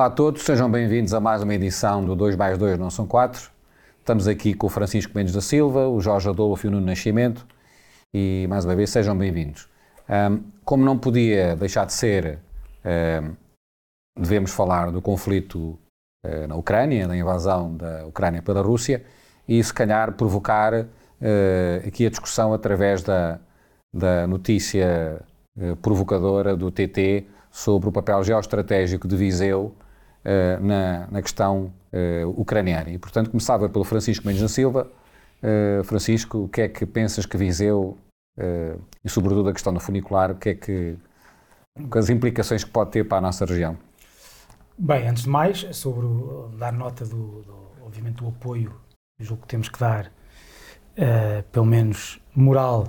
Olá a todos, sejam bem-vindos a mais uma edição do 2 mais 2 não são 4. Estamos aqui com o Francisco Mendes da Silva, o Jorge Adolfo e o Nuno Nascimento e mais uma vez sejam bem-vindos. Um, como não podia deixar de ser, um, devemos falar do conflito uh, na Ucrânia, da invasão da Ucrânia pela Rússia e se calhar provocar uh, aqui a discussão através da, da notícia uh, provocadora do TT sobre o papel geoestratégico de Viseu uh, na, na, questão uh, ucraniana. E, portanto, começava pelo Francisco Mendes da Silva. Uh, Francisco, o que é que pensas que Viseu, e sobretudo a questão do funicular, o que é que, as implicações que pode ter para a nossa região? Bem, antes de mais, sobre o, dar nota do, do, obviamente, do apoio, julgo que temos que dar, pelo menos moral,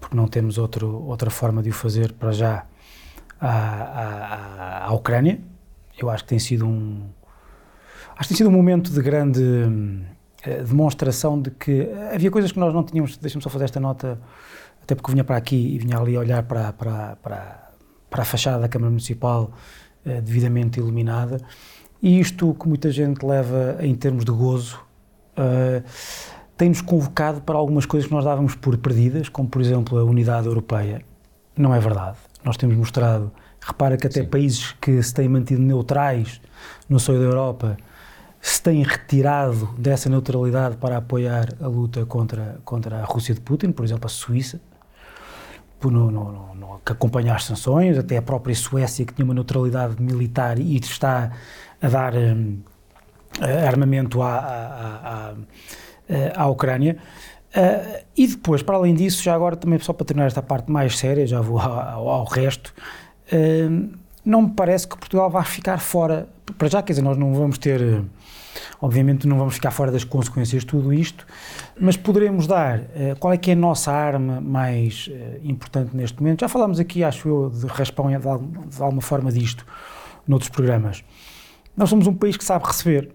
porque não temos outro, outra forma de o fazer para já, à, à, à Ucrânia. Eu acho que tem sido um acho que tem sido um momento de grande uh, demonstração de que havia coisas que nós não tínhamos. Deixa-me só fazer esta nota, até porque eu vinha para aqui e vinha ali olhar para, para, para, para a fachada da Câmara Municipal uh, devidamente iluminada. E isto que muita gente leva em termos de gozo uh, tem-nos convocado para algumas coisas que nós dávamos por perdidas, como por exemplo a unidade europeia. Não é verdade. Nós temos mostrado, repara que até Sim. países que se têm mantido neutrais no seio da Europa se têm retirado dessa neutralidade para apoiar a luta contra, contra a Rússia de Putin, por exemplo, a Suíça, no, no, no, que acompanha as sanções, até a própria Suécia, que tinha uma neutralidade militar e está a dar um, armamento à, à, à, à Ucrânia. Uh, e depois, para além disso, já agora também só para terminar esta parte mais séria, já vou ao, ao resto, uh, não me parece que Portugal vá ficar fora, para já, quer dizer, nós não vamos ter, obviamente não vamos ficar fora das consequências de tudo isto, mas poderemos dar, uh, qual é que é a nossa arma mais importante neste momento? Já falámos aqui, acho eu, de raspão de, de alguma forma disto, noutros programas. Nós somos um país que sabe receber,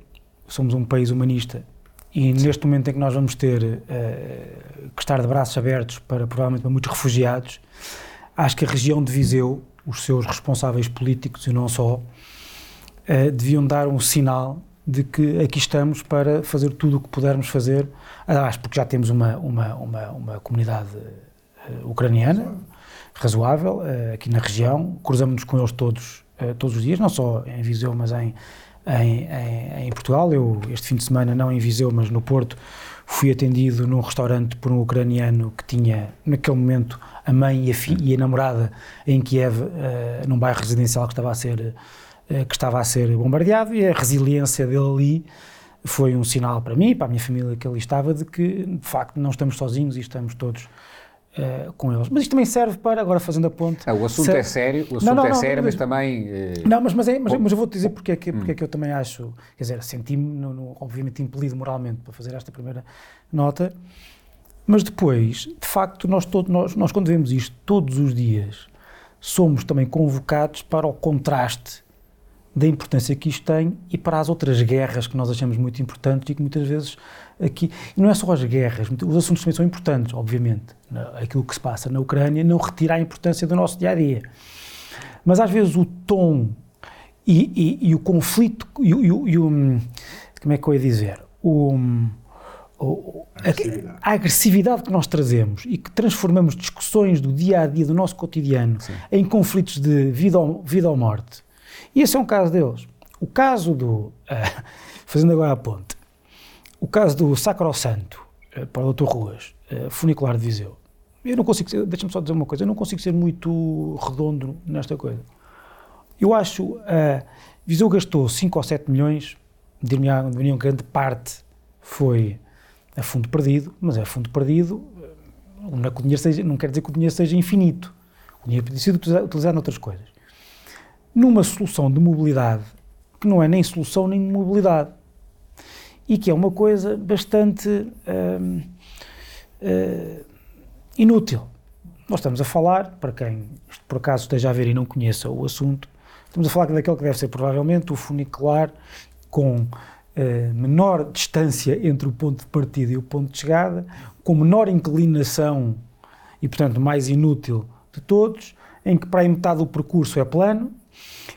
somos um país humanista, e neste momento em que nós vamos ter uh, que estar de braços abertos para provavelmente para muitos refugiados, acho que a região de Viseu, os seus responsáveis políticos e não só, uh, deviam dar um sinal de que aqui estamos para fazer tudo o que pudermos fazer, aliás, porque já temos uma, uma, uma, uma comunidade uh, ucraniana razoável aqui na região, cruzamos-nos com eles todos, todos os dias, não só em Viseu, mas em em, em, em, Portugal. Eu, este fim de semana, não em Viseu, mas no Porto, fui atendido num restaurante por um ucraniano que tinha, naquele momento, a mãe e a, e a namorada em Kiev, uh, num bairro residencial que estava, a ser, uh, que estava a ser bombardeado, e a resiliência dele ali foi um sinal para mim e para a minha família que ali estava de que, de facto, não estamos sozinhos e estamos todos Uh, com eles. Mas isto também serve para, agora fazendo a ponte... Ah, o assunto é sério, o assunto não, não, é não, sério, mas, mas também... Uh... Não, mas, mas, é, mas, mas, eu vou-te dizer porque é, que, porque é hum. que eu também acho, quer dizer, senti-me, obviamente, impelido moralmente para fazer esta primeira nota, mas depois, de facto, nós, todo, nós, nós quando vemos isto todos os dias, somos também convocados para o contraste da importância que isto tem e para as outras guerras que nós achamos muito importantes e que muitas vezes aqui. E não é só as guerras, os assuntos também são importantes, obviamente. Aquilo que se passa na Ucrânia não retira a importância do nosso dia a dia. Mas às vezes o tom e, e, e o conflito e, e, o. Como é que eu ia dizer? O. a, agressividade. a, agressividade que nós trazemos e que transformamos discussões do dia a dia, do nosso cotidiano, Sim. em conflitos de vida ou, vida ou morte. E esse é um caso deles. O caso do. Uh, fazendo agora a ponte o caso do Sacrosanto, eh, para o Dr. Ruas, eh, funicular de Viseu, eu não consigo, deixa-me só dizer uma coisa, eu não consigo ser muito redondo nesta coisa. Eu acho, uh, Viseu gastou 5 ou 7 milhões, dir-me grande parte foi a fundo perdido, mas é fundo perdido, não, é que o dinheiro seja, não quer dizer que o dinheiro seja infinito. O dinheiro pode ser utilizado noutras coisas. Numa solução de mobilidade que não é nem solução nem mobilidade, e que é uma coisa bastante uh, uh, inútil. Nós estamos a falar, para quem por acaso esteja a ver e não conheça o assunto, estamos a falar daquele que deve ser provavelmente o funicular com menor distância entre o ponto de partida e o ponto de chegada, com menor inclinação e, portanto, mais inútil de todos, em que para metade do percurso é plano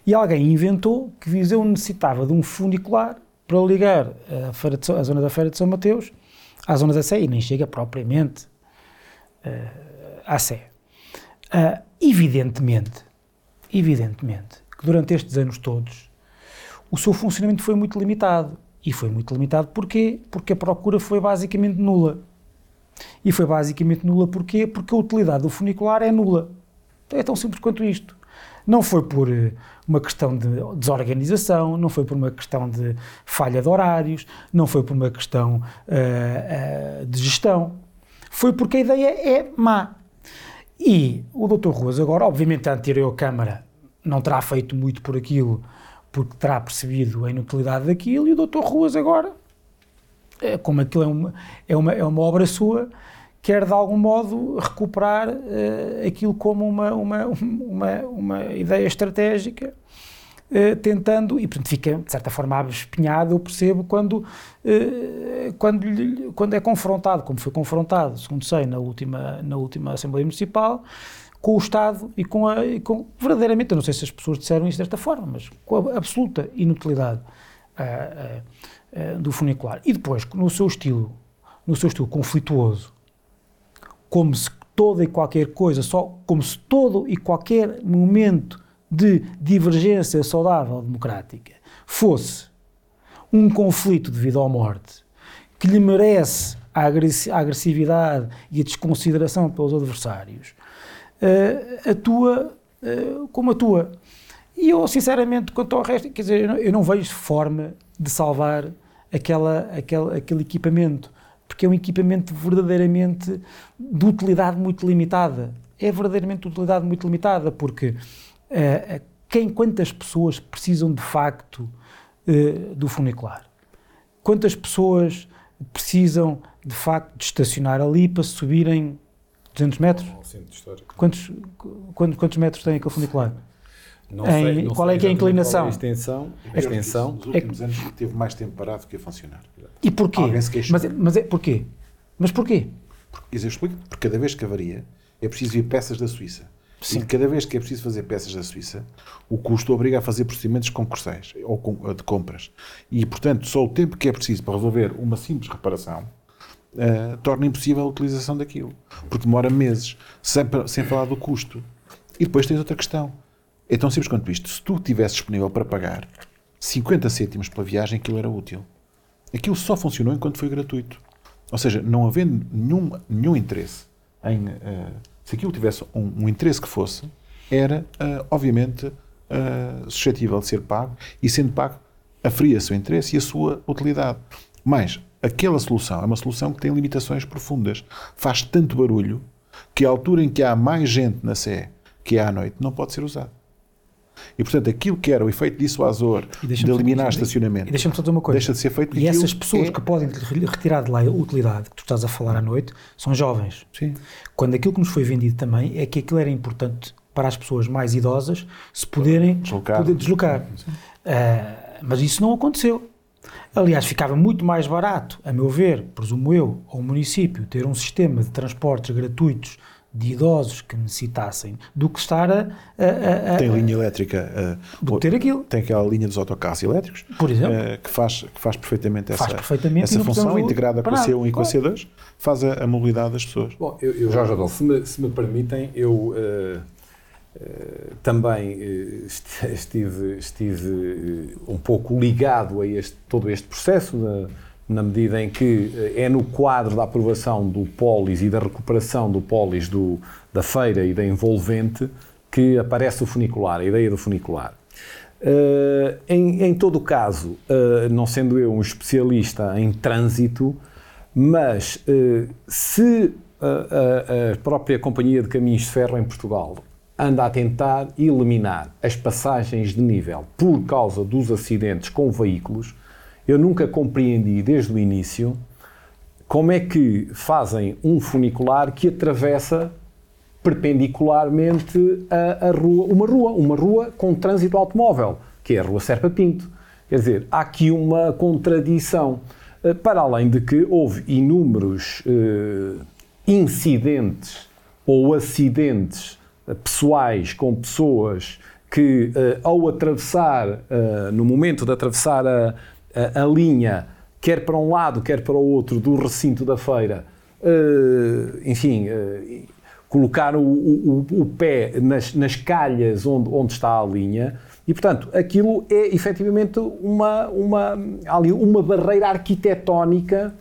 E alguém inventou que Viseu necessitava de um funicular para ligar a, Feira de, a zona da Feira de São Mateus à zona da Sé, e nem chega propriamente uh, à Sé. Uh, evidentemente, evidentemente, que durante estes anos todos o seu funcionamento foi muito limitado. E foi muito limitado porquê? Porque a procura foi basicamente nula. E foi basicamente nula porquê? Porque a utilidade do funicular é nula. É tão simples quanto isto. Não foi por eh, uma questão de desorganização, não foi por uma questão de falha de horários, não foi por uma questão uh, uh, de gestão. Foi porque a ideia é má. E o Dr. Ruas agora, obviamente a anterior Câmara não terá feito muito por aquilo, porque terá percebido a inutilidade daquilo, e o Dr. Ruas agora, é, como aquilo é uma, é, uma, é uma obra sua, quer de algum modo recuperar uh, aquilo como uma, uma, uma, uma ideia estratégica Uh, tentando, e portanto fica de certa forma abespinhado, eu percebo, quando, uh, quando, quando é confrontado, como foi confrontado, segundo sei, na última, na última Assembleia Municipal, com o Estado e com, a, e com verdadeiramente, eu não sei se as pessoas disseram isso desta forma, mas com a absoluta inutilidade uh, do funicular. E depois, no seu estilo, no seu estilo conflituoso, como se toda e qualquer coisa, só como se todo e qualquer momento de divergência saudável democrática fosse um conflito de vida ou morte que lhe merece a agressividade e a desconsideração pelos adversários, uh, atua uh, como atua. E eu, sinceramente, quanto ao resto, quer dizer, eu não, eu não vejo forma de salvar aquela, aquele, aquele equipamento, porque é um equipamento verdadeiramente de utilidade muito limitada. É verdadeiramente de utilidade muito limitada, porque uh, quem, quantas pessoas precisam de facto do funicular? Quantas pessoas precisam de facto de estacionar ali para subirem 200 metros? Quantos, quantos, quantos metros tem aquele funicular? Não sei, não qual é que é a inclinação? A extensão, a extensão. Nos últimos é, anos teve mais tempo parado que a funcionar. E porquê? Mas, mas é porquê? Mas porquê? Porque, eu explico, porque cada vez que avaria é preciso vir peças da Suíça. Sim. E cada vez que é preciso fazer peças da Suíça, o custo obriga a fazer procedimentos concursais ou de compras. E, portanto, só o tempo que é preciso para resolver uma simples reparação uh, torna impossível a utilização daquilo. Porque demora meses, sem, sem falar do custo. E depois tens outra questão. É tão simples quanto isto. Se tu estivesse disponível para pagar 50 cêntimos pela viagem, aquilo era útil. Aquilo só funcionou enquanto foi gratuito. Ou seja, não havendo nenhum, nenhum interesse em. Uh, se aquilo tivesse um, um interesse que fosse, era, uh, obviamente, uh, suscetível de ser pago e, sendo pago, aferia-se o interesse e a sua utilidade. Mas aquela solução é uma solução que tem limitações profundas. Faz tanto barulho que a altura em que há mais gente na Sé, que é à noite, não pode ser usado. E, portanto, aquilo que era o efeito dissuasor de eliminar estacionamento dizer coisa. deixa de ser feito. E essas pessoas é... que podem retirar de lá a utilidade que tu estás a falar à noite são jovens. Sim. Quando aquilo que nos foi vendido também é que aquilo era importante para as pessoas mais idosas se poderem deslocar. Poder deslocar. Uh, mas isso não aconteceu. Aliás, ficava muito mais barato, a meu ver, presumo eu, ao município ter um sistema de transportes gratuitos de idosos que necessitassem do que estar a. a, a tem linha elétrica. Uh, do que ter aquilo. Tem aquela linha dos autocarros elétricos. Por exemplo. Uh, que, faz, que faz perfeitamente essa, faz perfeitamente essa função, integrada com a C1 e com a C2, faz a, a, mobilidade das pessoas. Bom, eu, eu Jorge Adolfo. Se me, se me permitem, eu. Uh, Uh, também uh, estive, estive uh, um pouco ligado a este, todo este processo, na, na medida em que eh, é no quadro da aprovação do Polis e da recuperação do Polis do, da feira e da envolvente que aparece o funicular, a ideia do funicular. Uh, em, em, todo o caso, uh, não sendo eu um especialista em trânsito, mas uh, se a, a própria Companhia de Caminhos de Ferro em Portugal anda a tentar eliminar as passagens de nível por causa dos acidentes com veículos, eu nunca compreendi desde o início como é que fazem um funicular que atravessa perpendicularmente a, a rua, uma rua, uma rua com trânsito automóvel, que é a Rua Serpa Pinto. Quer dizer, há aqui uma contradição. Eh, para além de que houve inúmeros eh, incidentes ou acidentes pessoais com pessoas que ao atravessar, no momento de atravessar a, a, a, linha, quer para um lado, quer para o outro do recinto da feira, enfim, colocar o, o, o pé nas, nas, calhas onde, onde está a linha, e, portanto, aquilo é efetivamente uma, uma, ali, uma barreira arquitetónica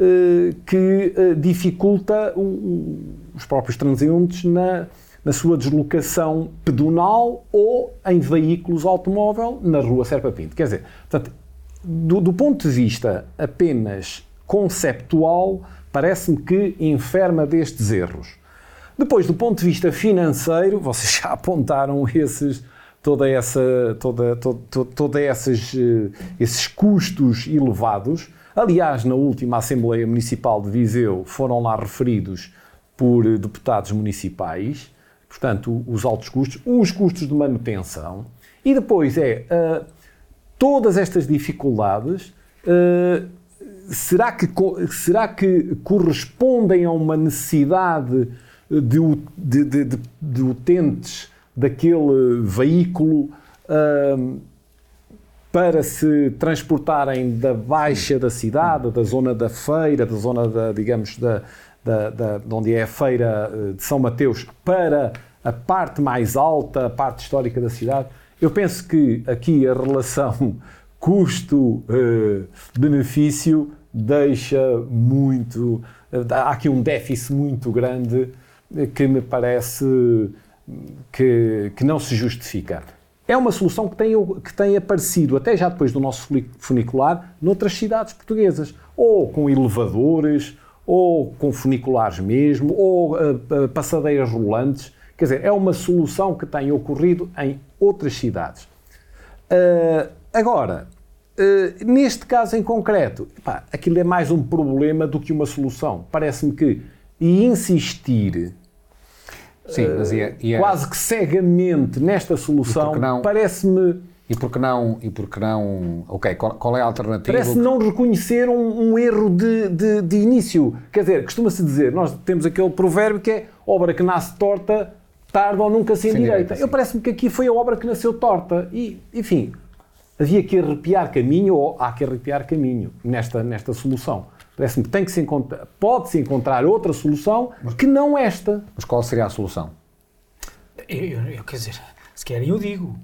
eh, que eh, dificulta o, os próprios transeuntes na, na sua deslocação pedonal ou em veículos automóvel na rua Serpa Pinto. Quer dizer, portanto, do, do ponto de vista apenas conceptual, parece-me que enferma destes erros. Depois, do ponto de vista financeiro, vocês já apontaram esses, toda essa, toda, toda, toda esses, eh, esses custos elevados. Aliás, na última Assembleia Municipal de Viseu foram lá referidos por deputados municipais, portanto, os altos custos, os custos de manutenção, e depois é uh, todas estas dificuldades. Uh, será, que, será que correspondem a uma necessidade de, de, de, de utentes daquele veículo uh, para se transportarem da baixa da cidade, da zona da feira, da zona da, digamos, da, da, da, de onde é a feira eh, de São Mateus, para a parte mais alta, a parte histórica da cidade. Eu penso que aqui a relação custo-benefício eh, deixa muito. Eh, há aqui um déficit muito grande que me parece que, que não se justifica. É uma solução que tem, que tem aparecido, até já depois do nosso funicular, noutras cidades portuguesas, ou com elevadores, ou com funiculares mesmo, ou uh, passadeiras rolantes. Quer dizer, é uma solução que tem ocorrido em outras cidades. Uh, agora, uh, neste caso em concreto, aquilo é mais um problema do que uma solução. Parece-me que insistir Sim, ia, ia... quase que cegamente nesta solução, parece-me. E porque não, e porque não, ok, qual, qual é a alternativa? Parece não reconhecer um, um erro de, de, de, início. Quer dizer, costuma-se dizer, nós temos aquele provérbio que é obra que nasce torta, tarde ou nunca se endireita. Eu parece-me que aqui foi a obra que nasceu torta. E, enfim, havia que arrepiar caminho, ou há que arrepiar caminho nesta, nesta solução. Parece-me que tem que se encontrar, pode-se encontrar outra solução mas, que não esta. Mas qual seria a solução? Eu, eu, eu, quer dizer, se querem eu digo.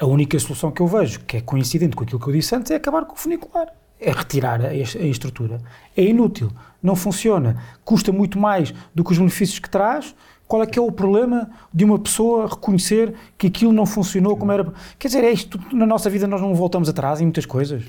A única solução que eu vejo, que é coincidente com aquilo que eu disse antes, é acabar com o funicular. É retirar a, a estrutura. É inútil, não funciona, custa muito mais do que os benefícios que traz. Qual é que é o problema de uma pessoa reconhecer que aquilo não funcionou como era? Quer dizer, é isto, na nossa vida nós não voltamos atrás em muitas coisas.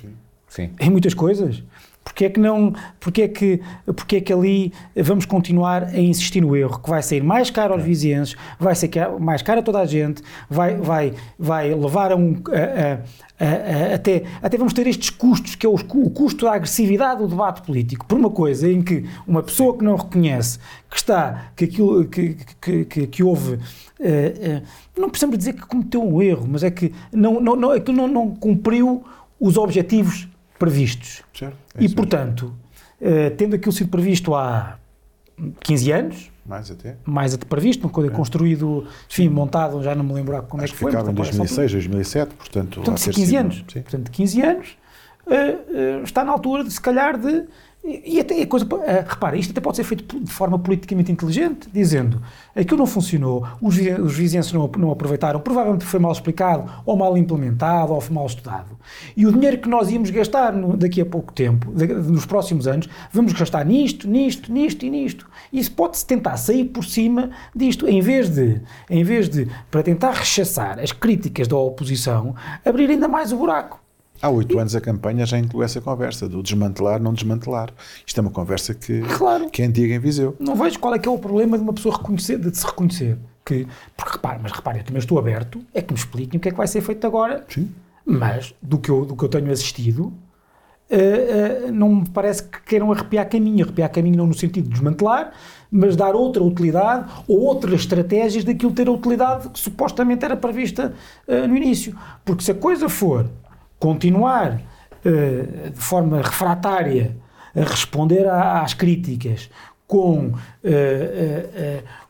Sim. Em muitas coisas. Porque é que não, porque é que, porque é que ali vamos continuar a insistir no erro, que vai sair mais caro aos vizinhos, vai ser mais caro a toda a gente, vai, vai, vai levar a um, a, a, a, até, até vamos ter estes custos, que é o, o, custo da agressividade do debate político, por uma coisa em que uma pessoa que não reconhece que está, que aquilo, que, que, que, que houve, uh, uh, não precisamos dizer que cometeu um erro, mas é que não, não, não, é que não, não cumpriu os objetivos previstos. Certo, é e, portanto, uh, tendo aquilo sido previsto há 15 anos, mais até, mais até previsto, quando é. construído, enfim, montado, já não me lembro como Acho é que foi. ficava em 2006, 2007, portanto, portanto 15 sido, anos. Sim. Portanto, 15 anos, uh, uh, está na altura, de, se calhar, de e, até a coisa, uh, repara, isto até pode ser feito de forma politicamente inteligente, dizendo aquilo não funcionou, os, os vizinhos não, não aproveitaram, provavelmente foi mal explicado, ou mal implementado, ou mal estudado. E o dinheiro que nós íamos gastar no, daqui a pouco tempo, de, nos próximos anos, vamos gastar nisto, nisto, nisto e nisto. Isso pode-se tentar sair por cima disto, em vez de, em vez de, para tentar rechaçar as críticas da oposição, abrir ainda mais o buraco. Há oito anos a campanha já inclui essa conversa do desmantelar, não desmantelar. Isto é uma conversa que, claro. que é antiga em Viseu. Não vejo qual é que é o problema de uma pessoa reconhecer, de se reconhecer. Que, porque repare, mas repare, eu também estou aberto, é que me expliquem o que é que vai ser feito agora. Sim. Mas, do que eu, do que eu tenho assistido, uh, uh, não me parece que queiram arrepiar caminho. Arrepiar caminho não no sentido de desmantelar, mas dar outra utilidade ou outras estratégias daquilo ter a utilidade que supostamente era prevista uh, no início. Porque se a coisa for continuar uh, de forma refratária a responder a, às críticas com uh,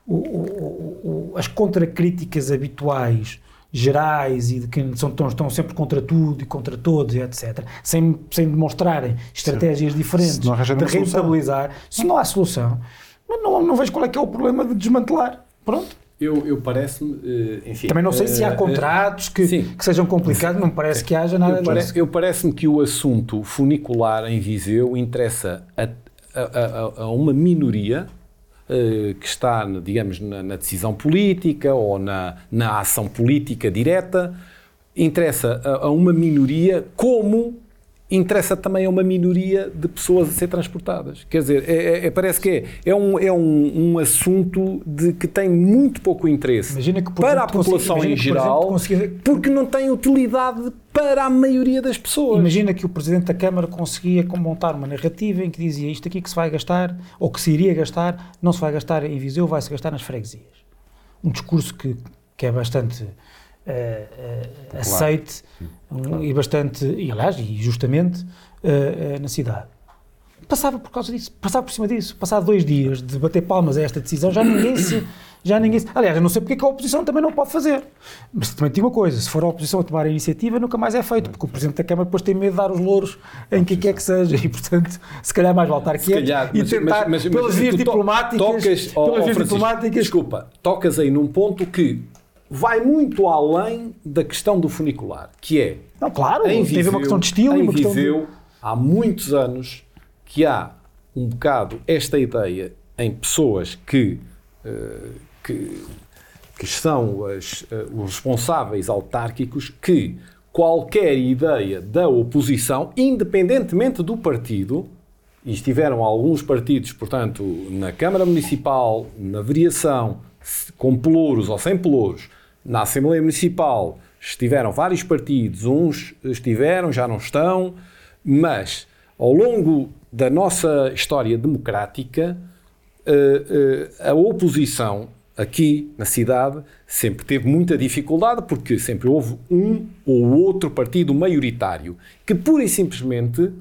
o, o, o, as contracríticas habituais gerais e de que são, estão, estão sempre contra tudo e contra todos, e etc., sem, sem demonstrarem estratégias diferentes não arranjarem de uma solução. rentabilizar, se não há solução, não, não, não vejo qual é que é o problema de desmantelar. Pronto. Eu, eu parece-me, eh, enfim... Também não sei se há eh, contratos que, que sejam complicados, não parece que haja nada Eu, pare- disso. eu parece-me que o assunto funicular em Viseu interessa a, a- a- a uma minoria eh, que está, digamos, na, na decisão política ou na, na ação política direta, interessa a, a uma minoria como interessa também a uma minoria de pessoas a ser transportadas. Quer dizer, é- é- é- parece que é, é, um, é um, um assunto de que tem muito pouco interesse Imagina que, para a população em que, por geral, exemplo, porque não tem utilidade para a maioria das pessoas. Imagina que o Presidente da Câmara conseguia montar uma narrativa em que dizia isto aqui que se vai gastar, ou que se iria gastar, não se vai gastar em Viseu, vai-se gastar nas freguesias. Um discurso que, que é bastante eh, aceite um, e bastante, e aliás, e justamente, eh, eh, na cidade. Passava por causa disso, passava por cima disso. Passado dois dias de bater palmas a esta decisão, já ninguém se. Já ninguém se, aliás, eu não sei porque é que a oposição também não pode fazer. Mas também tinha uma coisa: se for a oposição a tomar a iniciativa, nunca mais é feito, porque o Presidente da Câmara depois tem medo de dar os louros em quem quer que seja. E, portanto, se calhar mais voltar calhar, e tentar, mas- mas- pelas mas vias tu to- diplomáticas. tocas, pelas ó, vias diplomáticas. Desculpa, tocas aí num ponto que vai muito além da questão do funicular, que é Não, claro, em teve uma questão de estilo e em uma questão de- Viseu, há muitos anos que há um bocado esta ideia em pessoas que, eh, que, que são as, eh, os responsáveis autárquicos que qualquer ideia da oposição, independentemente do partido, e estiveram alguns partidos, portanto, na Câmara Municipal, na variação, com pelouros ou sem pelouros, na Assembleia Municipal estiveram vários partidos, uns estiveram, já não estão, mas ao longo da nossa história democrática, eh, eh, a oposição aqui na cidade sempre teve muita dificuldade porque sempre houve um ou outro partido maioritário que pura e simplesmente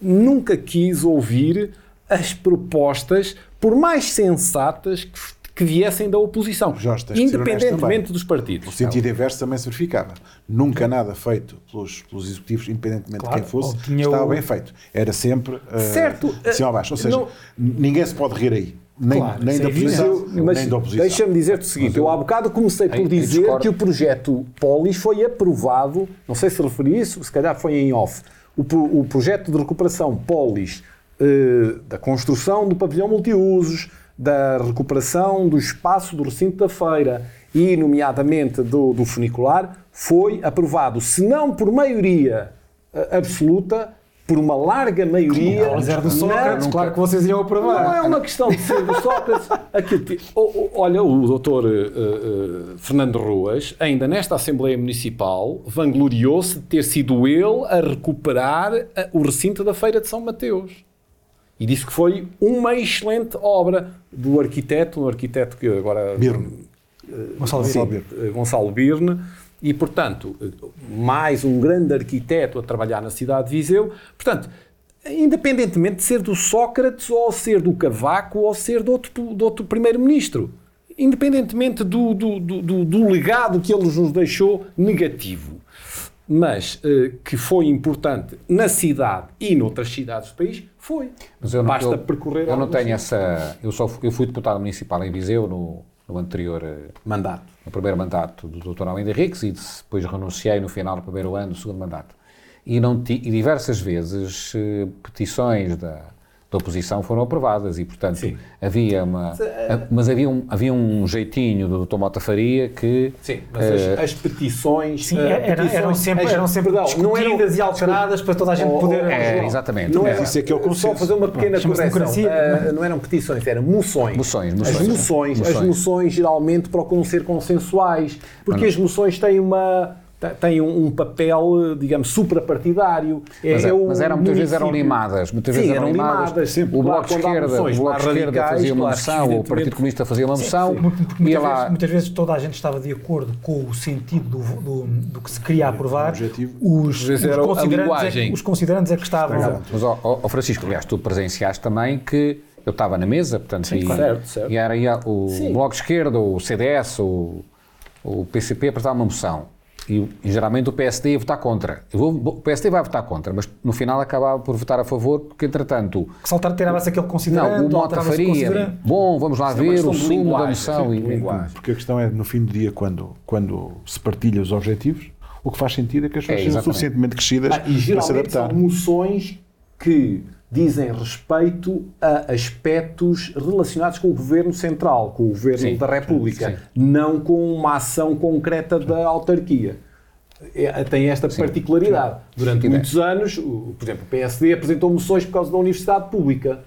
nunca quis ouvir as propostas, por mais sensatas que, que viessem da oposição, Jorge, independentemente dos O partidos. sentido inverso também se verificava. Nunca nada feito pelos, pelos executivos, independentemente Claro, de quem fosse, ou tinha estava o- bem feito. Era sempre uh, Certo, cima a baixo. Ou seja, não- ninguém se pode rir aí. Nem, Claro, nem da oposição, Mas nem da oposição. deixa-me dizer-te o seguinte: eu há bocado comecei por Em- em dizer discordo. que o projeto Polis foi aprovado, não sei se referi isso, se calhar foi em off. O, o projeto de recuperação Polis eh, da construção do pavilhão multiusos, da recuperação do espaço do recinto da feira e, nomeadamente, do, do funicular, foi aprovado, se não por maioria eh, absoluta, por uma larga maioria. Eles eram do Sócrates, claro que vocês iam aprovar. não é uma questão de ser do Sócrates. Aquilo que- olha, o doutor eh, eh, Fernando Ruas, ainda nesta Assembleia Municipal, vangloriou-se de ter sido ele a recuperar o recinto da Feira de São Mateus. E disse que foi uma excelente obra do arquiteto, um arquiteto que agora... Birne. Gonçalo Sim, Birne. eh, Gonçalo Birne, e, portanto, eh, mais um grande arquiteto a trabalhar na cidade de Viseu. Portanto, independentemente de ser do Sócrates, ou ser do Cavaco, ou ser de outro, de outro primeiro-ministro. Independentemente do, do, do, do- do legado que ele nos deixou negativo. Mas eh, que foi importante na cidade e noutras cidades do país, foi. Mas eu não, Basta eu, percorrer Eu não tenho essa. Eu, só, fui- eu fui deputado municipal em Viseu no, no anterior. eh, mandato. no primeiro mandato do Dr. Almeida Henriques e depois renunciei no final do primeiro ano do segundo mandato. E, não ti, e diversas vezes eh, petições da, da oposição foram aprovadas e, portanto, Sim. havia uma... mas havia um, havia um jeitinho do Dr. Mota Faria que... Sim, mas eh, as, as petições. Sim, eh, eram, petições- eram sempre, as- eram sempre perdão, não eram- e alteradas para toda a gente Oh, poder... É, exatamente. Não É. era, Isso é que é o só fazer uma pequena correção. Ah, não eram petições, eram moções. Moções, moções. As moções, as Moções. moções geralmente procuram ser consensuais, porque as moções têm uma têm um, um papel, eh, digamos, suprapartidário. É, Mas, é o mas eram, muitas vezes eram limadas. Muitas Sim, vezes eram limadas. limadas, sempre. O Bloco Claro, de Esquerda, o Bloco Esquerda fazia uma claro, moção, o Partido. Comunista fazia uma moção, muitas, lá... vezes, muitas vezes toda a gente estava de acordo com o sentido do, do, do que se queria aprovar. objetivo. Os, os considerantes é que, os considerantes é que estavam. Mas, ó, ó, ó, Francisco, aliás, tu presenciaste também que eu estava na mesa, portanto, e, Certo, certo. e era o Sim. Bloco de Esquerda, o CDS, o, o PCP apresentar uma moção e, e, geralmente o PSD ia votar contra. Vou, o PSD vai votar contra, mas no final acabava por votar a favor, porque entretanto. Saltar tirava-se aquele considerante. Não, o Mota faria. Bom, vamos lá ver é o sumo da moção. E, porque a questão é, no fim do dia, quando, quando se partilha os objetivos, o que faz sentido é que as pessoas é, sejam suficientemente crescidas ah, e para se adaptar. São moções que dizem respeito a aspectos relacionados com o governo central, com o governo sim, da República, sim. não com uma ação concreta da autarquia. É, tem esta sim, particularidade. Durante muitos anos, o, por exemplo, o PSD apresentou moções por causa da universidade pública,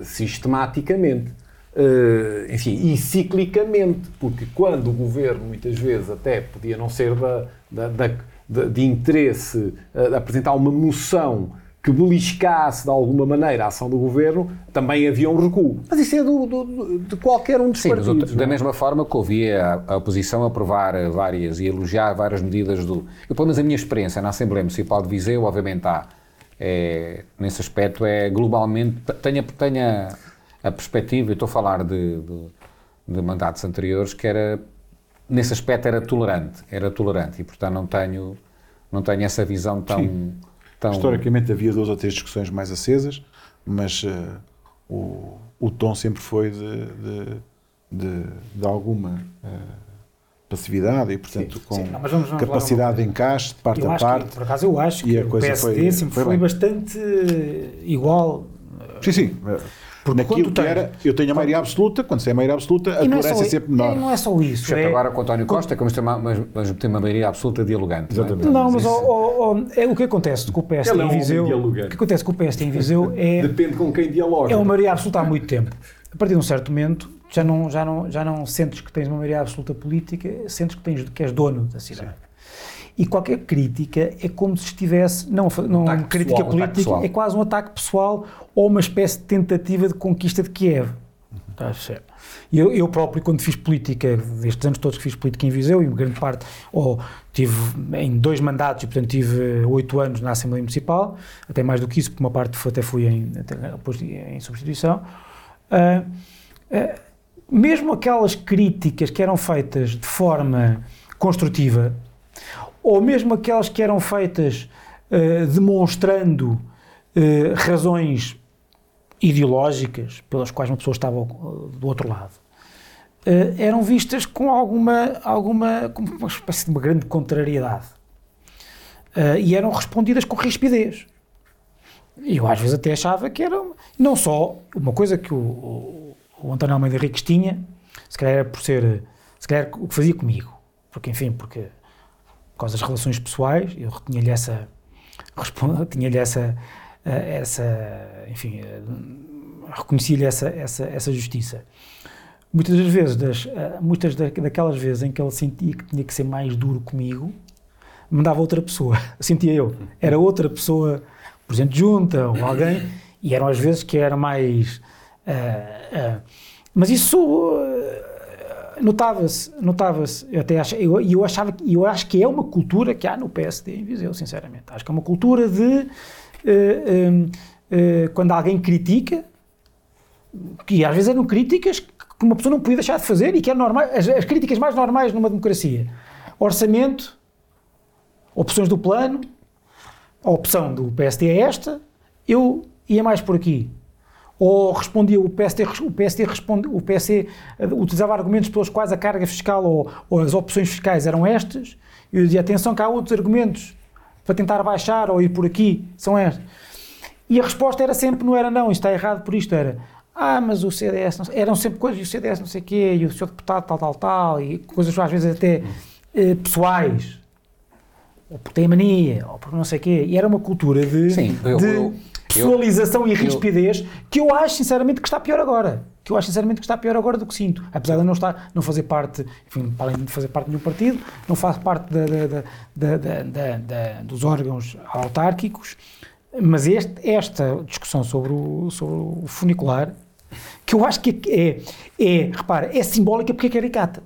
sistematicamente. Uh, enfim, e ciclicamente, porque quando o governo, muitas vezes, até podia não ser da, da, da de, de, interesse uh, apresentar uma moção que beliscasse de alguma maneira a ação do governo, também havia um recuo. Mas isso é do, do, de qualquer um dos Sim, partidos. Da é? mesma forma que ouvia a, a oposição aprovar várias e elogiar várias medidas do. Eu, pelo menos a minha experiência na Assembleia Municipal de Viseu, obviamente há. É, nesse aspecto, é globalmente. Tenha, tenha a perspectiva, eu estou a falar de, de, de mandatos anteriores, que era. Nesse aspecto era tolerante, era tolerante e portanto não tenho, não tenho essa visão tão. Sim Historicamente havia duas ou três discussões mais acesas, mas uh, o, o tom sempre foi de, de, de, de alguma uh, passividade e, portanto, sim, com sim, não, vamos, vamos capacidade de encaixe de parte eu a parte. Que, por acaso, eu acho que o PSD foi, sempre foi, foi bastante igual. Sim, sim. Porque Naquilo que era, eu tenho a maioria absoluta, quando se é a maioria absoluta, a tolerância é, é sempre menor. Não é só isso. Exceto é, agora com António Costa, que vamos ter uma, mas, ter uma maioria absoluta dialogante. Exatamente. Não, mas, mas oh, oh, é, o que acontece com o PSD em Viseu. o que acontece com o PSD em Viseu é. Depende com quem dialoga. É uma maioria absoluta há muito tempo. A partir de um certo momento, já não, já não, já não sentes que tens uma maioria absoluta política, sentes que, tens, que és dono da cidade. Sim. E qualquer crítica é como se estivesse, não, não um crítica pessoal, política, um é quase um ataque pessoal ou uma espécie de tentativa de conquista de Kiev. Está certo. Eu, eu próprio, quando fiz política, destes anos todos que fiz política em Viseu, e grande parte, ou tive em dois mandatos, e portanto tive oito anos na Assembleia Municipal, até mais do que isso, porque uma parte até fui em, até, em substituição. Uh, uh, mesmo aquelas críticas que eram feitas de forma construtiva, ou mesmo aquelas que eram feitas uh, demonstrando uh, razões ideológicas pelas quais uma pessoa estava eh, do outro lado, uh, eram vistas com alguma, alguma uma espécie de uma grande contrariedade. E eram respondidas com rispidez. E eu às vezes até achava que era não só uma coisa que o, o, o António Almeida Henriques tinha, se calhar era por ser, se calhar o que fazia comigo, porque enfim, porque causa das relações pessoais, eu tinha-lhe essa, tinha-lhe essa, eh, essa, enfim, eh, reconhecia-lhe essa, essa, essa justiça. Muitas das vezes, das, eh, muitas daquelas vezes em que ele sentia que tinha que ser mais duro comigo, mandava outra pessoa, sentia eu, era outra pessoa, por exemplo, junta ou alguém, e eram às vezes que era mais... Uh, uh, mas isso notava-se, notava-se, eu até eu, eu achava, eu acho que é uma cultura que há no PSD em Viseu, sinceramente. Acho que é uma cultura de uh, uh, quando alguém critica, que às vezes eram críticas que uma pessoa não podia deixar de fazer e que é normal, as, as críticas mais normais numa democracia. Orçamento, opções do plano, a opção do PSD é esta, eu ia mais por aqui ou respondia o PSD, o PSD, responde, o PSD eh, utilizava argumentos pelos quais a carga fiscal ou, ou, as opções fiscais eram estas, e eu dizia, atenção que há outros argumentos para tentar baixar ou ir por aqui, são estes. E a resposta era sempre, não era não, isto está errado por isto, era ah, mas o CDS, não, eram sempre coisas, e o CDS não sei o quê, e o senhor deputado tal, tal, tal, e coisas às vezes até eh, pessoais, ou porque tem mania, ou porque não sei o quê, e era uma cultura de... Sim, eu, de, eu pessoalização eu, e rispidez eu, que eu acho sinceramente que está pior agora. Que eu acho sinceramente que está pior agora do que sinto. Apesar de não estar, não fazer parte, enfim, além de fazer parte de nenhum partido, não faço parte da, da, da, dos órgãos autárquicos, mas este, esta discussão sobre o, sobre o funicular, que eu acho que é, é, repara, é simbólica porque é caricata.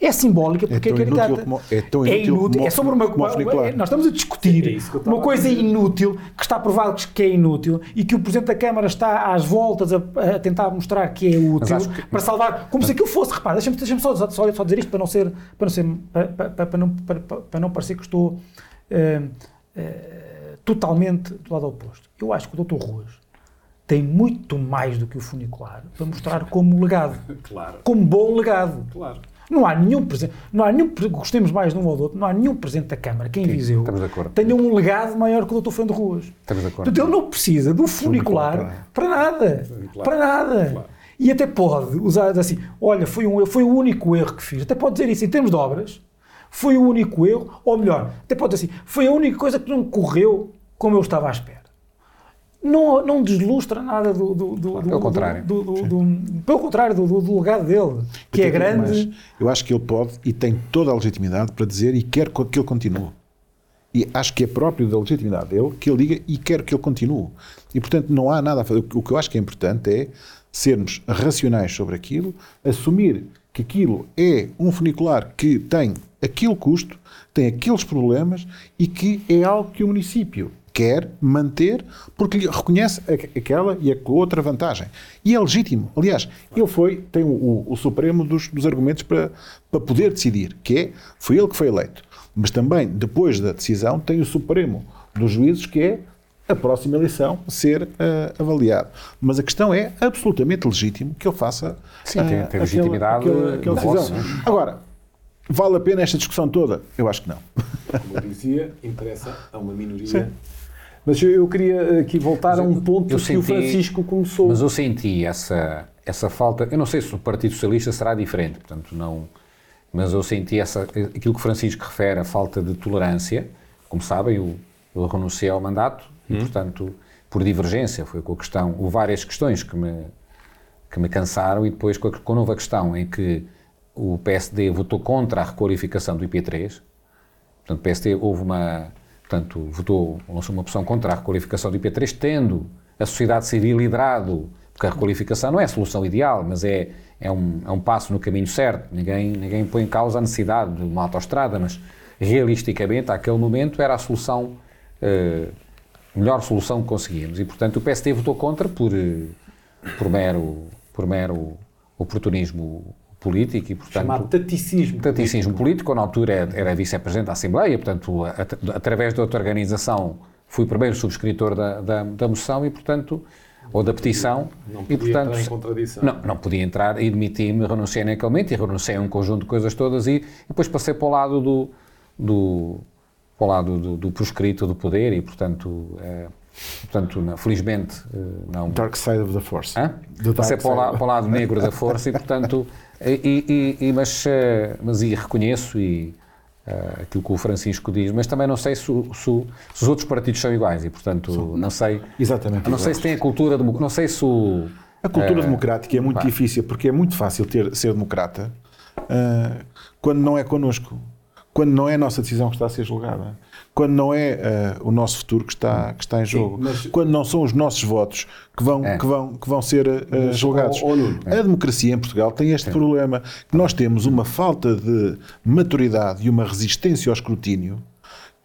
É simbólica porque é, tão inútil como- é tão É inútil inútil. como- É sobre uma, uma- funicular. Nós estamos a discutir É uma coisa inútil que está provado que é inútil e que o Presidente da Câmara está às voltas a, a tentar mostrar que é útil que- para salvar. Como se aquilo fosse. Repara, deixa-me deixa só, só, só dizer isto para não ser. Para não, ser, para, para- para não, para, para não parecer que estou eh, eh, totalmente do lado oposto. Eu acho que o Dr. Ruas tem muito mais do que o funicular para mostrar como legado. Claro, Como bom legado. claro. Não há nenhum presidente, não há nenhum, gostemos mais de um ou do outro, não há nenhum presidente da Câmara que em Viseu estamos de acordo. tenha um legado maior que o Dr. Fernando Ruas. Estamos de acordo. Portanto, ele não precisa do funicular para nada. Para nada. E até pode usar assim, olha, foi, um, foi o único erro que fiz. Até pode dizer isso em termos de obras, foi o único erro, ou melhor, até pode dizer assim, foi a única coisa que não correu como eu estava à espera. Não, não deslustra nada do, do, do, do- pelo contrário. do- do- do- pelo contrário, do, do- do legado dele, que é grande. Eu acho que ele pode e tem toda a legitimidade para dizer e quer que ele continue. E acho que é próprio da legitimidade dele que ele diga e quer que ele continue. E, portanto, não há nada a fazer. O que eu acho que é importante é sermos racionais sobre aquilo, assumir que aquilo é um funicular que tem aquele custo, tem aqueles problemas e que é algo que o município quer manter porque lhe reconhece aquela e a outra vantagem. E é legítimo. Aliás, ele foi, tem o, o- o supremo dos, dos argumentos para, para poder decidir, que é, foi ele que foi eleito. Mas também, depois da decisão, tem o supremo dos juízes, que é a próxima eleição ser eh, avaliado. Mas a questão é absolutamente legítimo que ele faça Sim, tem- eh, tem legitimidade aquela, aquela decisão. vosso. Agora, vale a pena esta discussão toda? Eu acho que não. Como eu dizia, interessa a uma minoria. Mas eu, eu queria aqui voltar a um ponto eu que o senti- Francisco começou. Mas eu senti essa, essa falta. Eu não sei se o Partido Socialista será diferente, portanto, não. Mas eu senti essa, aquilo que o Francisco refere, a falta de tolerância. Como sabem, eu, eu renunciei ao mandato e, portanto, por divergência, foi com a questão. Houve várias questões que me, que me cansaram e depois com a, com a nova questão em que o PSD votou contra a requalificação do IP3. Portanto, o PSD houve uma. Portanto, votou, lançou uma opção contra a requalificação do IP3, tendo a sociedade civil liderado, porque a requalificação não é a solução ideal, mas é, é, um, é um passo no caminho certo. Ninguém, ninguém põe em causa a necessidade de uma autoestrada, mas realisticamente, àquele momento, era a solução, eh, melhor solução que conseguíamos. E, portanto, o PSD votou contra por, eh, por, mero, por mero oportunismo político e, portanto... chamado taticismo. Taticismo político, na altura era, vice-presidente da Assembleia, portanto, at- através de outra organização, fui primeiro subscritor da, da, da moção e, portanto, ou da petição. Não e, podia portanto, entrar em contradição. Não, não podia entrar e demiti-me, renunciei naquele momento e renunciei a um conjunto de coisas todas e, e depois passei para o lado do, do, para o lado do, do proscrito do poder e, portanto, eh, portanto não, felizmente, eh, não, Dark Side of the Force. Hã? The dark para o lado negro da força e, portanto, e, e- e- mas, eh, mas e reconheço e, eh, aquilo que o Francisco diz, mas também não sei se, se se os outros partidos são iguais e, portanto, não sei, Exatamente. não sei iguais. se tem a cultura, demo- não sei se o... A cultura eh, democrática é muito pá. difícil porque é muito fácil ter, ser democrata ah, quando não é connosco, quando não é a nossa decisão que está a ser julgada, quando não é ah, o nosso futuro que está, que está em jogo, mas- quando não são os nossos votos que vão, É. que vão, que vão ser ah, julgados. ó, ó, Nuno. A democracia em Portugal tem este problema que nós temos uma falta de maturidade e uma resistência ao escrutínio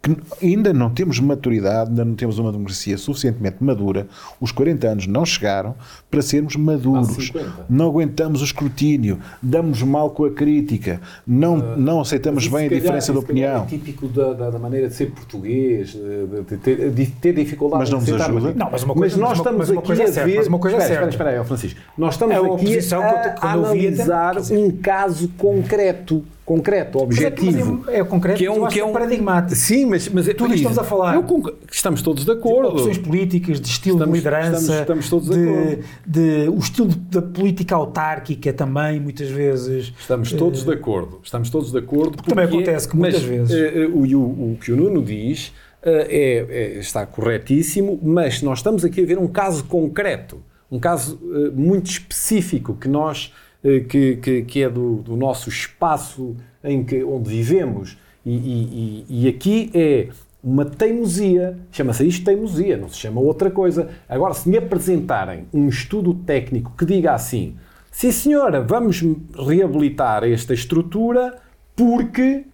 que ainda não temos maturidade, ainda não temos uma democracia suficientemente madura, os 40 anos não chegaram para sermos maduros. Há 50. Não aguentamos o escrutínio, damos mal com a crítica, não, não aceitamos bem a calhar- diferença de calhar opinião. É típico da, da- da maneira de ser português, de, de ter, de ter dificuldade Mas não nos aceitar ajuda? Não, mas uma coisa- nós mas uma- estamos mas uma aqui coisa é a certa, ver. mas uma coisa é espera, certa. espera, espera aí, Francisco. Nós estamos É a aqui a até- analisar um caso concreto, concreto, é, objetivo. é, é concreto, que é um, acho que é um é paradigmático. Sim, mas, mas é, Tudo isto estamos a falar. Eu estamos todos de acordo. opções políticas, de estilo Estamos- de liderança, estamos- estamos todos de acordo. de, o estilo da política autárquica também, muitas vezes. Estamos todos de acordo. Estamos todos de acordo. também porque- acontece que muitas mas, vezes- eh, o, o, o que o Nuno diz eh, é, é- está corretíssimo, mas nós estamos aqui a ver um caso concreto, um caso eh, muito específico que nós que, que, que é do, do nosso espaço em que onde vivemos e, e- e- aqui é uma teimosia, chama-se isto teimosia, não se chama outra coisa. Agora, se me apresentarem um estudo técnico que diga assim, sim senhora, vamos reabilitar esta estrutura porque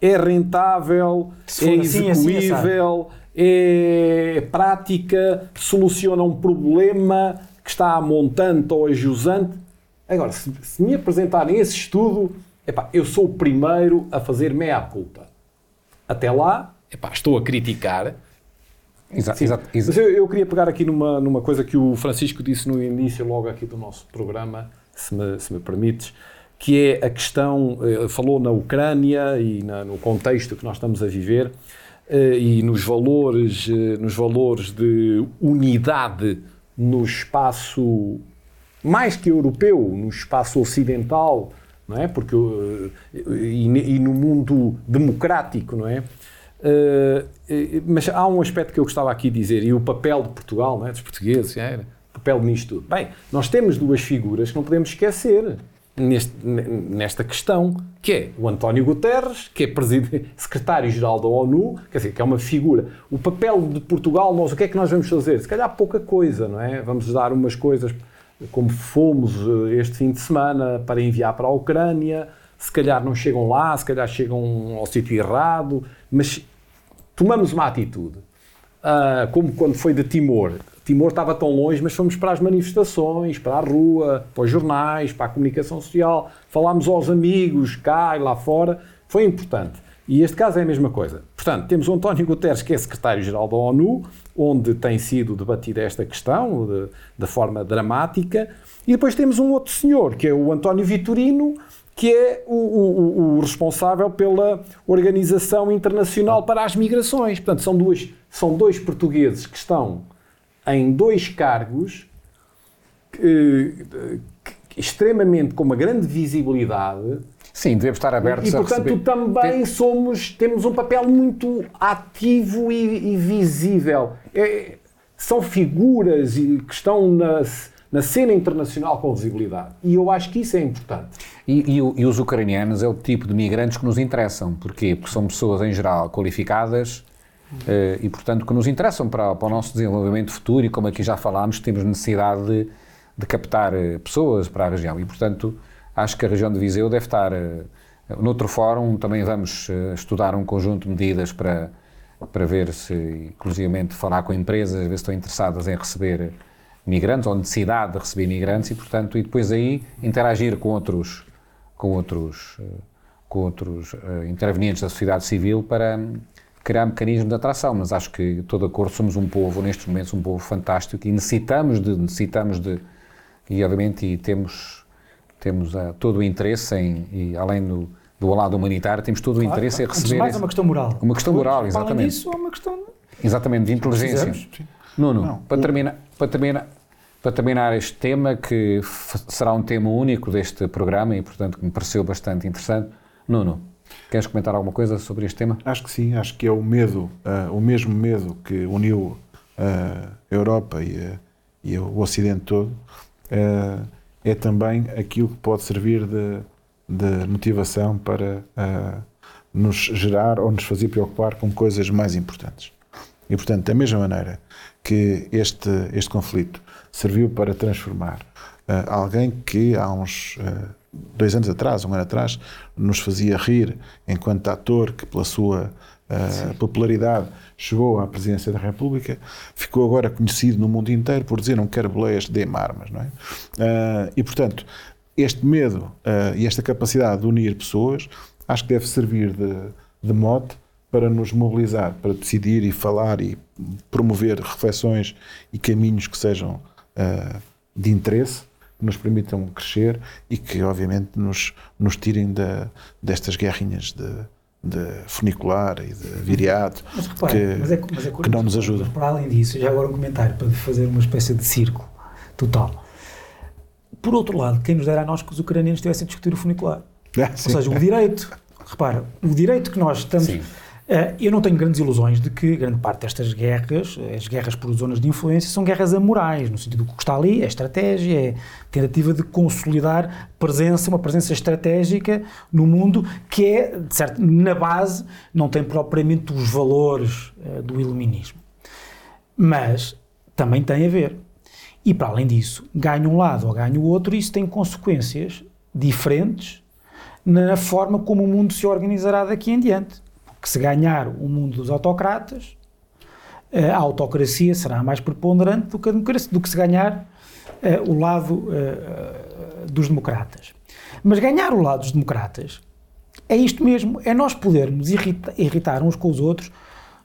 é rentável, é assim, assim, execuível, é prática, soluciona um problema que está a montante ou a jusante. Agora, se, se me apresentarem esse estudo, epá, eu sou o primeiro a fazer meia-culpa. Até lá, epá, estou a criticar. Exato, Sim, exato, Mas eu, eu queria pegar aqui numa, numa coisa que o Francisco disse no início, logo aqui do nosso programa, se me, se me permites, que é a questão, eh, falou na Ucrânia e na, no contexto que nós estamos a viver eh, e nos valores, eh, nos valores de unidade no espaço mais que europeu, no espaço ocidental, não é? Porque e, e no mundo democrático, não é? Uh, mas há um aspecto que eu gostava aqui de dizer, e o papel de Portugal, não é? dos portugueses, é? papel nisto tudo. Bem, nós temos duas figuras que não podemos esquecer neste, nesta questão, que é o António Guterres, que é secretário-geral da ONU, quer dizer, que é uma figura. O papel de Portugal, nós, o que é que nós vamos fazer? Se calhar pouca coisa, não é? Vamos dar umas coisas, como fomos eh, este fim de semana, para enviar para a Ucrânia, se calhar não chegam lá, se calhar chegam ao sítio errado, mas tomamos uma atitude. Uh, como quando foi de Timor. Timor estava tão longe, mas fomos para as manifestações, para a rua, para os jornais, para a comunicação social, falámos aos amigos cá e lá fora. Foi importante. E este caso é a mesma coisa. Portanto, temos o António Guterres, que é secretário-geral da ONU, onde tem sido debatida esta questão de, de forma dramática, e depois temos um outro senhor, que é o António Vitorino, que é o, o, o, responsável pela Organização Internacional para as Migrações. Portanto, são, duas, são dois portugueses que estão em dois cargos que, que, extremamente com uma grande visibilidade. Sim, devemos estar abertos e, a portanto, receber... também somos, temos um papel muito ativo e, e visível. É, são figuras que estão na na cena internacional com visibilidade. E eu acho que isso é importante. E, e, e, os ucranianos é o tipo de migrantes que nos interessam. Porquê? Porque são pessoas, em geral, qualificadas eh, e, portanto, que nos interessam para, para, o nosso desenvolvimento futuro e, como aqui já falámos, temos necessidade de, de captar eh, pessoas para a região. E, portanto, acho que a região de Viseu deve estar. Eh, noutro fórum também vamos estudar um conjunto de medidas para, para ver se, inclusivamente, falar com empresas, ver se estão interessadas em receber migrantes ou necessidade de receber migrantes e, portanto, e depois aí interagir com outros, com outros, eh, com outros intervenientes da sociedade civil para hum, criar mecanismos de atração. Mas acho que, estou de acordo, somos um povo, nestes momentos, um povo fantástico e necessitamos de, necessitamos de, e obviamente e temos, temos uh, todo o interesse em, e além do, do lado humanitário, temos todo o claro, interesse claro. em receber... mais é uma questão moral. Uma questão moral, exatamente. Além disso, é uma questão... Exatamente, de inteligência. Nuno, para, terminar, para, terminar, para terminar este tema, que será um tema único deste programa e, portanto, que me pareceu bastante interessante. Nuno, queres comentar alguma coisa sobre este tema? Acho que sim, acho que é o medo, uh, o mesmo medo que uniu uh, a Europa e, uh, e, o Ocidente todo, é também aquilo que pode servir de, de motivação para nos gerar ou nos fazer preocupar com coisas mais importantes. E, portanto, da mesma maneira que este, este conflito serviu para transformar uh, alguém que há uns uh, dois anos atrás, um ano atrás, nos fazia rir enquanto ator que pela sua uh, popularidade chegou à presidência da República, ficou agora conhecido no mundo inteiro por dizer não quero boleias, dê-me armas, não é? e, portanto, este medo e esta capacidade de unir pessoas acho que deve servir de, de mote para nos mobilizar, para decidir e falar e promover reflexões e caminhos que sejam uh, de interesse, que nos permitam crescer e que, obviamente, nos, nos tirem da, destas guerrinhas de, de funicular e de viriato mas, repara, que, mas é, mas é que não nos ajudam. Para além disso, já agora um comentário para fazer uma espécie de círculo total. Por outro lado, quem nos dera a nós que os ucranianos estivessem a discutir o funicular? Ah, Ou seja, o direito. Repara, o direito que nós estamos. Sim eu não tenho grandes ilusões de que grande parte destas guerras, as guerras por zonas de influência, são guerras amorais, no sentido que o que está ali é estratégia, é tentativa de consolidar presença, uma presença estratégica no mundo que é, de certo, na base, não tem propriamente os valores uh, do iluminismo. Mas também tem a ver. E para além disso, ganha um lado ou ganha o outro, e isso tem consequências diferentes na forma como o mundo se organizará daqui em diante. Porque se ganhar o mundo dos autocratas, a autocracia será mais preponderante do que a democracia, do que se ganhar uh, o lado uh, dos democratas. Mas ganhar o lado dos democratas é isto mesmo, é nós podermos irrita, irritar uns com os outros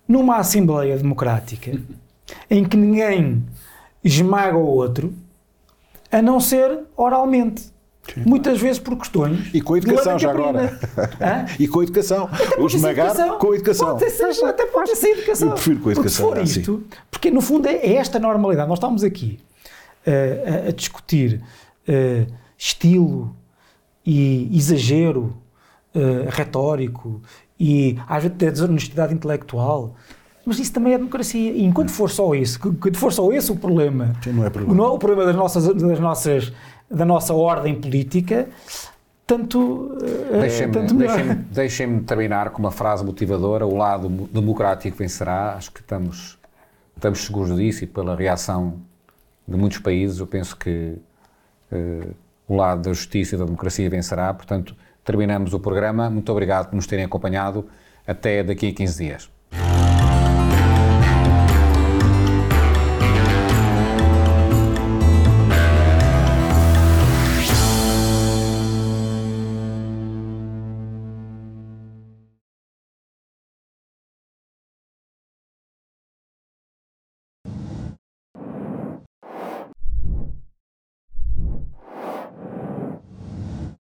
numa Assembleia Democrática em que ninguém esmaga o outro, a não ser oralmente. Sim. Muitas vezes por questões. E com a educação, já agora. e com a educação. O esmagar com a educação. Pode ser, até pode ser educação. Eu prefiro com a educação. Porque, se for isto, porque no fundo é esta normalidade. Nós estamos aqui uh, a, a, discutir uh, estilo e exagero uh, retórico e às vezes desonestidade intelectual. Mas isso também é democracia. E enquanto for só isso, quando for só esse o problema, Sim, não é problema. O, o problema das nossas, das nossas da nossa ordem política, tanto, eh, deixem-me, tanto Deixem-me, deixem terminar com uma frase motivadora: o lado democrático vencerá. Acho que estamos, estamos seguros disso e pela reação de muitos países, eu penso que uh, o lado da justiça e da democracia vencerá. Portanto, terminamos o programa. Muito obrigado por nos terem acompanhado. Até daqui a 15 dias.